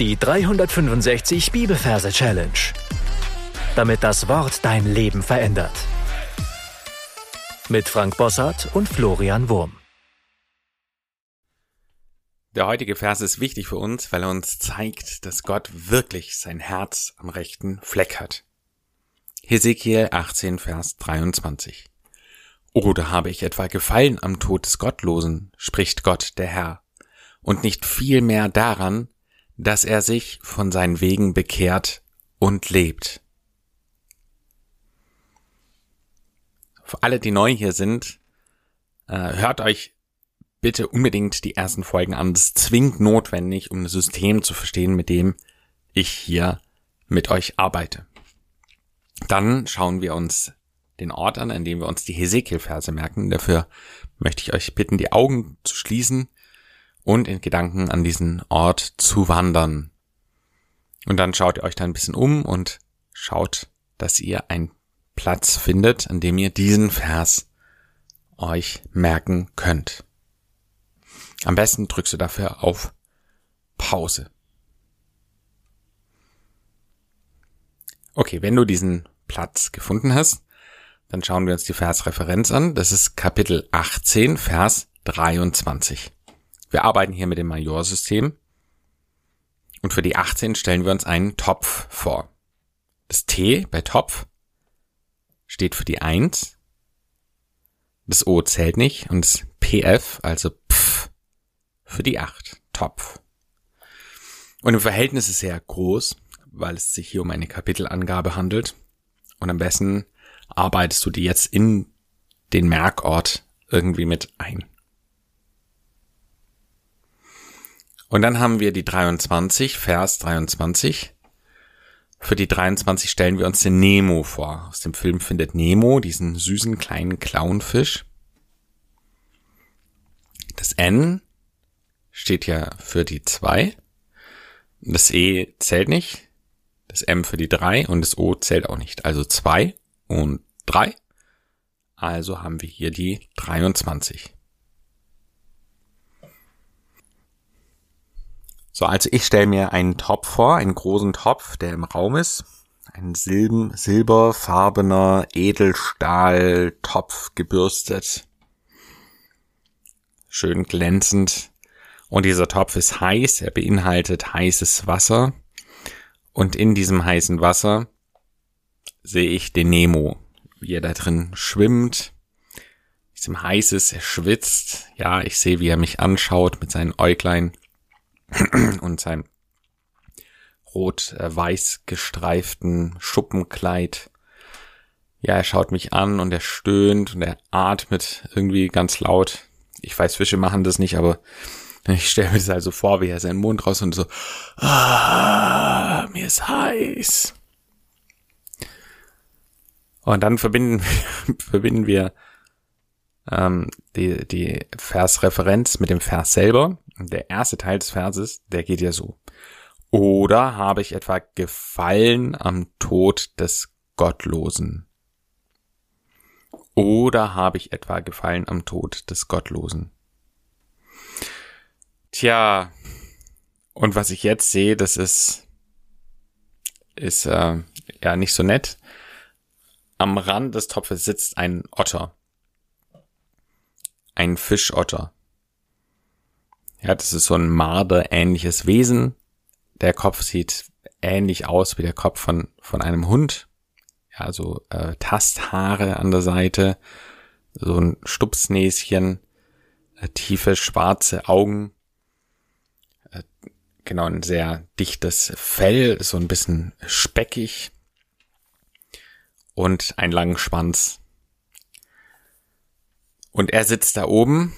Die 365 Bibelverse Challenge. Damit das Wort dein Leben verändert. Mit Frank Bossart und Florian Wurm. Der heutige Vers ist wichtig für uns, weil er uns zeigt, dass Gott wirklich sein Herz am rechten Fleck hat. Hesekiel 18, Vers 23. Oder habe ich etwa gefallen am Tod des Gottlosen, spricht Gott der Herr, und nicht viel mehr daran, dass er sich von seinen Wegen bekehrt und lebt. Für alle, die neu hier sind, äh, hört euch bitte unbedingt die ersten Folgen an. Das ist zwingend notwendig, um das System zu verstehen, mit dem ich hier mit euch arbeite. Dann schauen wir uns den Ort an, an dem wir uns die Hesekiel-Verse merken. Dafür möchte ich euch bitten, die Augen zu schließen und in Gedanken an diesen Ort zu wandern. Und dann schaut ihr euch da ein bisschen um und schaut, dass ihr einen Platz findet, an dem ihr diesen Vers euch merken könnt. Am besten drückst du dafür auf Pause. Okay, wenn du diesen Platz gefunden hast, dann schauen wir uns die Versreferenz an. Das ist Kapitel 18, Vers 23. Wir arbeiten hier mit dem Majorsystem. Und für die 18 stellen wir uns einen Topf vor. Das T bei Topf steht für die 1. Das O zählt nicht und das PF, also Pf, für die 8. Topf. Und im Verhältnis ist sehr groß, weil es sich hier um eine Kapitelangabe handelt. Und am besten arbeitest du die jetzt in den Merkort irgendwie mit ein. Und dann haben wir die 23, Vers 23. Für die 23 stellen wir uns den Nemo vor. Aus dem Film findet Nemo diesen süßen kleinen Clownfisch. Das N steht ja für die 2. Das E zählt nicht. Das M für die 3 und das O zählt auch nicht. Also 2 und 3. Also haben wir hier die 23. So, also ich stelle mir einen Topf vor, einen großen Topf, der im Raum ist. Ein Silben, silberfarbener Edelstahl-Topf gebürstet. Schön glänzend. Und dieser Topf ist heiß, er beinhaltet heißes Wasser. Und in diesem heißen Wasser sehe ich den Nemo, wie er da drin schwimmt. Ist ihm heiß ist, er schwitzt. Ja, ich sehe, wie er mich anschaut mit seinen Äuglein und seinem rot-weiß gestreiften Schuppenkleid. Ja, er schaut mich an und er stöhnt und er atmet irgendwie ganz laut. Ich weiß, Fische machen das nicht, aber ich stelle mir das also vor, wie er seinen Mund raus und so, ah, mir ist heiß. Und dann verbinden, verbinden wir ähm, die, die Versreferenz mit dem Vers selber. Der erste Teil des Verses, der geht ja so. Oder habe ich etwa gefallen am Tod des Gottlosen? Oder habe ich etwa gefallen am Tod des Gottlosen? Tja, und was ich jetzt sehe, das ist, ist äh, ja nicht so nett. Am Rand des Topfes sitzt ein Otter ein Fischotter. Ja, das ist so ein Marder-ähnliches Wesen. Der Kopf sieht ähnlich aus wie der Kopf von, von einem Hund. Ja, so äh, Tasthaare an der Seite, so ein Stupsnäschen, äh, tiefe schwarze Augen, äh, genau ein sehr dichtes Fell, so ein bisschen speckig und einen langen Schwanz. Und er sitzt da oben.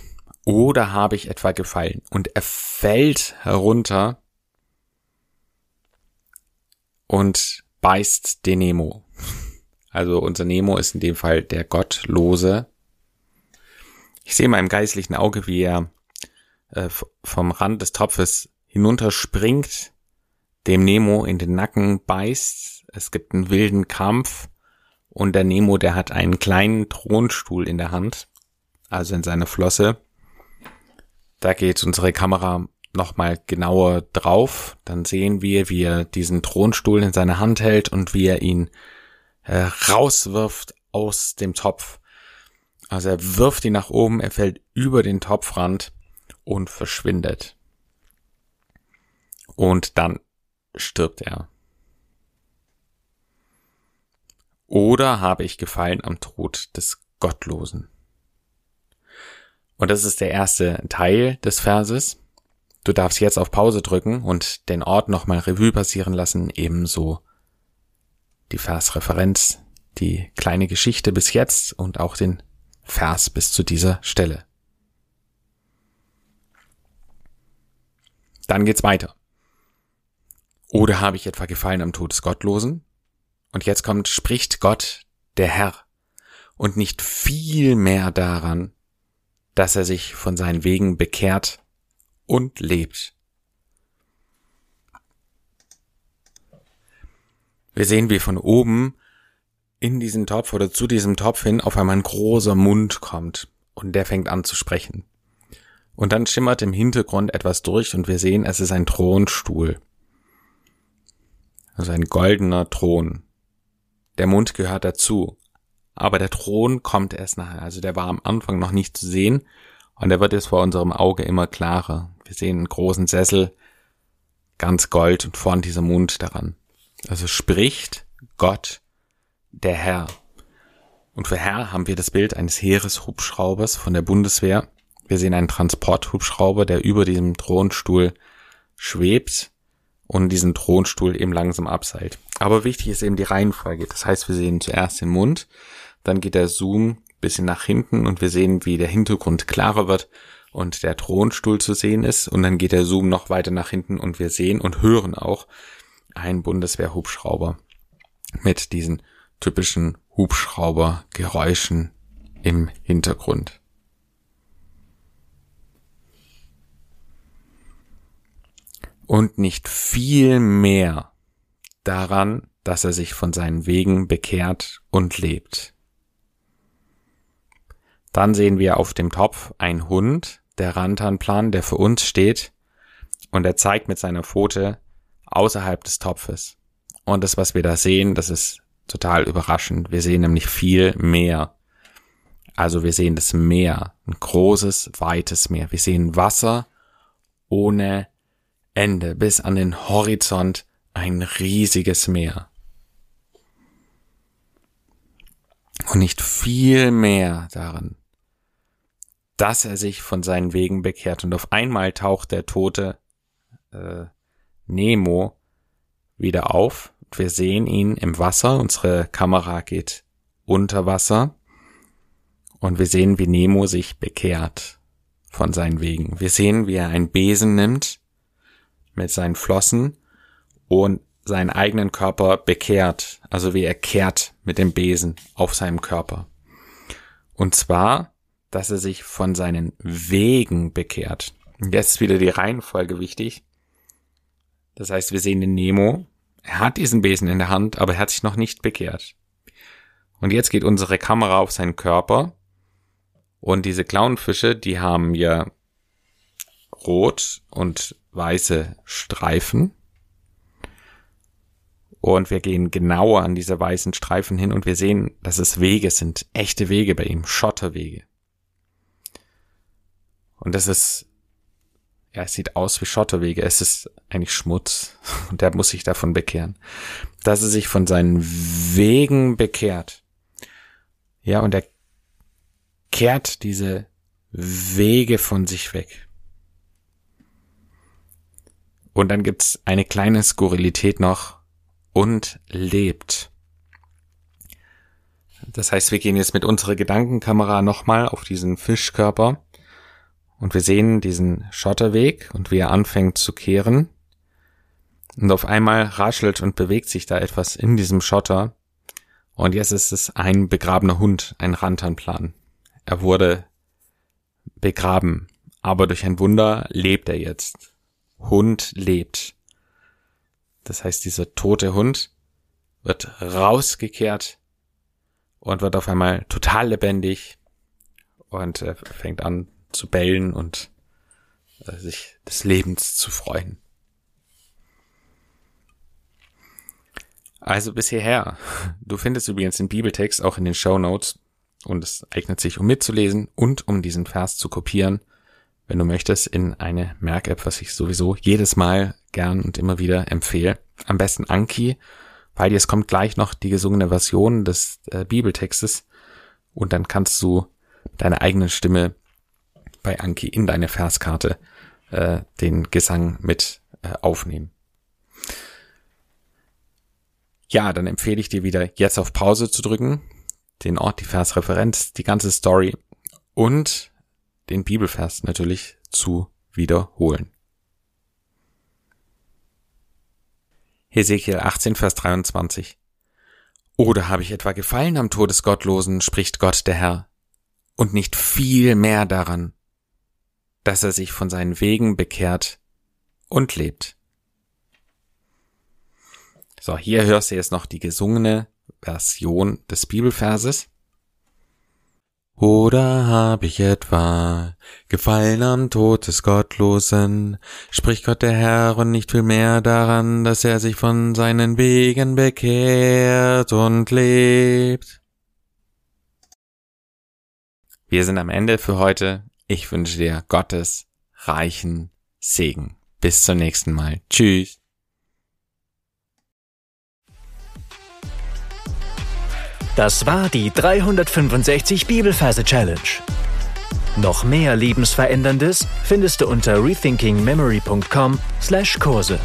Oder habe ich etwa gefallen? Und er fällt herunter und beißt den Nemo. Also unser Nemo ist in dem Fall der Gottlose. Ich sehe mal im geistlichen Auge, wie er äh, vom Rand des Topfes hinunterspringt, dem Nemo in den Nacken beißt. Es gibt einen wilden Kampf und der Nemo, der hat einen kleinen Thronstuhl in der Hand also in seine Flosse. Da geht unsere Kamera nochmal genauer drauf. Dann sehen wir, wie er diesen Thronstuhl in seiner Hand hält und wie er ihn äh, rauswirft aus dem Topf. Also er wirft ihn nach oben, er fällt über den Topfrand und verschwindet. Und dann stirbt er. Oder habe ich gefallen am Tod des Gottlosen? Und das ist der erste Teil des Verses. Du darfst jetzt auf Pause drücken und den Ort nochmal Revue passieren lassen, ebenso die Versreferenz, die kleine Geschichte bis jetzt und auch den Vers bis zu dieser Stelle. Dann geht's weiter. Oder habe ich etwa gefallen am Tod des Gottlosen? Und jetzt kommt, spricht Gott, der Herr, und nicht viel mehr daran, dass er sich von seinen Wegen bekehrt und lebt. Wir sehen, wie von oben in diesen Topf oder zu diesem Topf hin auf einmal ein großer Mund kommt und der fängt an zu sprechen. Und dann schimmert im Hintergrund etwas durch und wir sehen, es ist ein Thronstuhl. Also ein goldener Thron. Der Mund gehört dazu. Aber der Thron kommt erst nachher. Also der war am Anfang noch nicht zu sehen und der wird jetzt vor unserem Auge immer klarer. Wir sehen einen großen Sessel, ganz gold und vorn dieser Mund daran. Also spricht Gott, der Herr. Und für Herr haben wir das Bild eines Heereshubschraubers von der Bundeswehr. Wir sehen einen Transporthubschrauber, der über diesem Thronstuhl schwebt und diesen Thronstuhl eben langsam abseilt. Aber wichtig ist eben die Reihenfolge. Das heißt, wir sehen zuerst den Mund, dann geht der Zoom bisschen nach hinten und wir sehen, wie der Hintergrund klarer wird und der Thronstuhl zu sehen ist und dann geht der Zoom noch weiter nach hinten und wir sehen und hören auch einen Bundeswehrhubschrauber mit diesen typischen Hubschraubergeräuschen im Hintergrund. Und nicht viel mehr daran, dass er sich von seinen Wegen bekehrt und lebt. Dann sehen wir auf dem Topf ein Hund, der Rantanplan, der für uns steht, und er zeigt mit seiner Pfote außerhalb des Topfes. Und das, was wir da sehen, das ist total überraschend. Wir sehen nämlich viel mehr. Also wir sehen das Meer, ein großes, weites Meer. Wir sehen Wasser ohne Ende, bis an den Horizont ein riesiges Meer. Und nicht viel mehr darin, dass er sich von seinen Wegen bekehrt. Und auf einmal taucht der tote äh, Nemo wieder auf. Wir sehen ihn im Wasser. Unsere Kamera geht unter Wasser. Und wir sehen, wie Nemo sich bekehrt von seinen Wegen. Wir sehen, wie er einen Besen nimmt mit seinen Flossen und seinen eigenen Körper bekehrt. Also wie er kehrt mit dem Besen auf seinem Körper. Und zwar, dass er sich von seinen Wegen bekehrt. Jetzt ist wieder die Reihenfolge wichtig. Das heißt, wir sehen den Nemo. Er hat diesen Besen in der Hand, aber er hat sich noch nicht bekehrt. Und jetzt geht unsere Kamera auf seinen Körper. Und diese Clownfische, die haben ja rot und weiße Streifen. Und wir gehen genauer an diese weißen Streifen hin und wir sehen, dass es Wege sind, echte Wege bei ihm, Schotterwege. Und das ist, ja, es sieht aus wie Schotterwege. Es ist eigentlich Schmutz. Und der muss sich davon bekehren. Dass er sich von seinen Wegen bekehrt. Ja, und er kehrt diese Wege von sich weg. Und dann gibt's eine kleine Skurrilität noch und lebt. Das heißt, wir gehen jetzt mit unserer Gedankenkamera nochmal auf diesen Fischkörper und wir sehen diesen Schotterweg und wie er anfängt zu kehren. Und auf einmal raschelt und bewegt sich da etwas in diesem Schotter. Und jetzt ist es ein begrabener Hund, ein Rantanplan. Er wurde begraben, aber durch ein Wunder lebt er jetzt. Hund lebt. Das heißt, dieser tote Hund wird rausgekehrt und wird auf einmal total lebendig und er fängt an zu bellen und äh, sich des Lebens zu freuen. Also bis hierher. Du findest übrigens den Bibeltext auch in den Show Notes und es eignet sich, um mitzulesen und um diesen Vers zu kopieren, wenn du möchtest, in eine Merk-App, was ich sowieso jedes Mal gern und immer wieder empfehle. Am besten Anki, weil es kommt gleich noch die gesungene Version des äh, Bibeltextes und dann kannst du deine eigene Stimme bei Anki in deine Verskarte äh, den Gesang mit äh, aufnehmen. Ja, dann empfehle ich dir wieder jetzt auf Pause zu drücken, den Ort, die Versreferenz, die ganze Story und den Bibelvers natürlich zu wiederholen. Hesekiel 18, Vers 23. Oder habe ich etwa gefallen am Tod des Gottlosen, spricht Gott der Herr, und nicht viel mehr daran, dass er sich von seinen Wegen bekehrt und lebt. So, hier hörst du jetzt noch die gesungene Version des Bibelverses. Oder hab ich etwa gefallen am Tod des Gottlosen, spricht Gott der Herr und nicht viel mehr daran, dass er sich von seinen Wegen bekehrt und lebt. Wir sind am Ende für heute. Ich wünsche dir Gottes reichen Segen. Bis zum nächsten Mal. Tschüss. Das war die 365 Bibelferse Challenge. Noch mehr Lebensveränderndes findest du unter rethinkingmemory.com/Kurse.